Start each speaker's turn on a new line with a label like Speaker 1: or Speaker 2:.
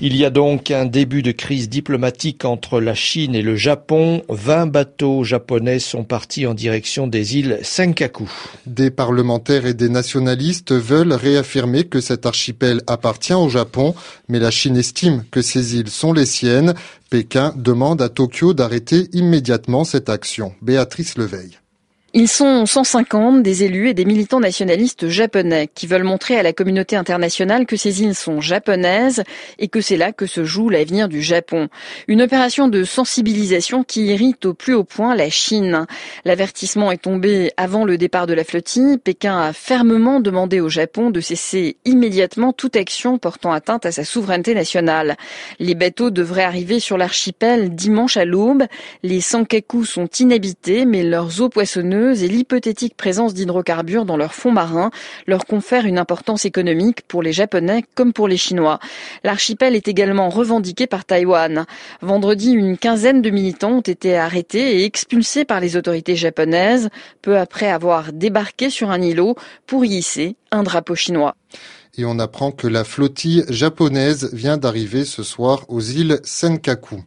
Speaker 1: Il y a donc un début de crise diplomatique entre la Chine et le Japon. 20 bateaux japonais sont partis en direction des îles Senkaku.
Speaker 2: Des parlementaires et des nationalistes veulent réaffirmer que cet archipel appartient au Japon, mais la Chine estime que ces îles sont les siennes. Pékin demande à Tokyo d'arrêter immédiatement cette action. Béatrice Leveille.
Speaker 3: Ils sont 150 des élus et des militants nationalistes japonais qui veulent montrer à la communauté internationale que ces îles sont japonaises et que c'est là que se joue l'avenir du Japon. Une opération de sensibilisation qui irrite au plus haut point la Chine. L'avertissement est tombé avant le départ de la flottille. Pékin a fermement demandé au Japon de cesser immédiatement toute action portant atteinte à sa souveraineté nationale. Les bateaux devraient arriver sur l'archipel dimanche à l'aube. Les Sankaku sont inhabités mais leurs eaux poissonneuses et l'hypothétique présence d'hydrocarbures dans leurs fonds marins leur confèrent une importance économique pour les Japonais comme pour les Chinois. L'archipel est également revendiqué par Taïwan. Vendredi, une quinzaine de militants ont été arrêtés et expulsés par les autorités japonaises, peu après avoir débarqué sur un îlot pour y hisser un drapeau chinois.
Speaker 2: Et on apprend que la flottille japonaise vient d'arriver ce soir aux îles Senkaku.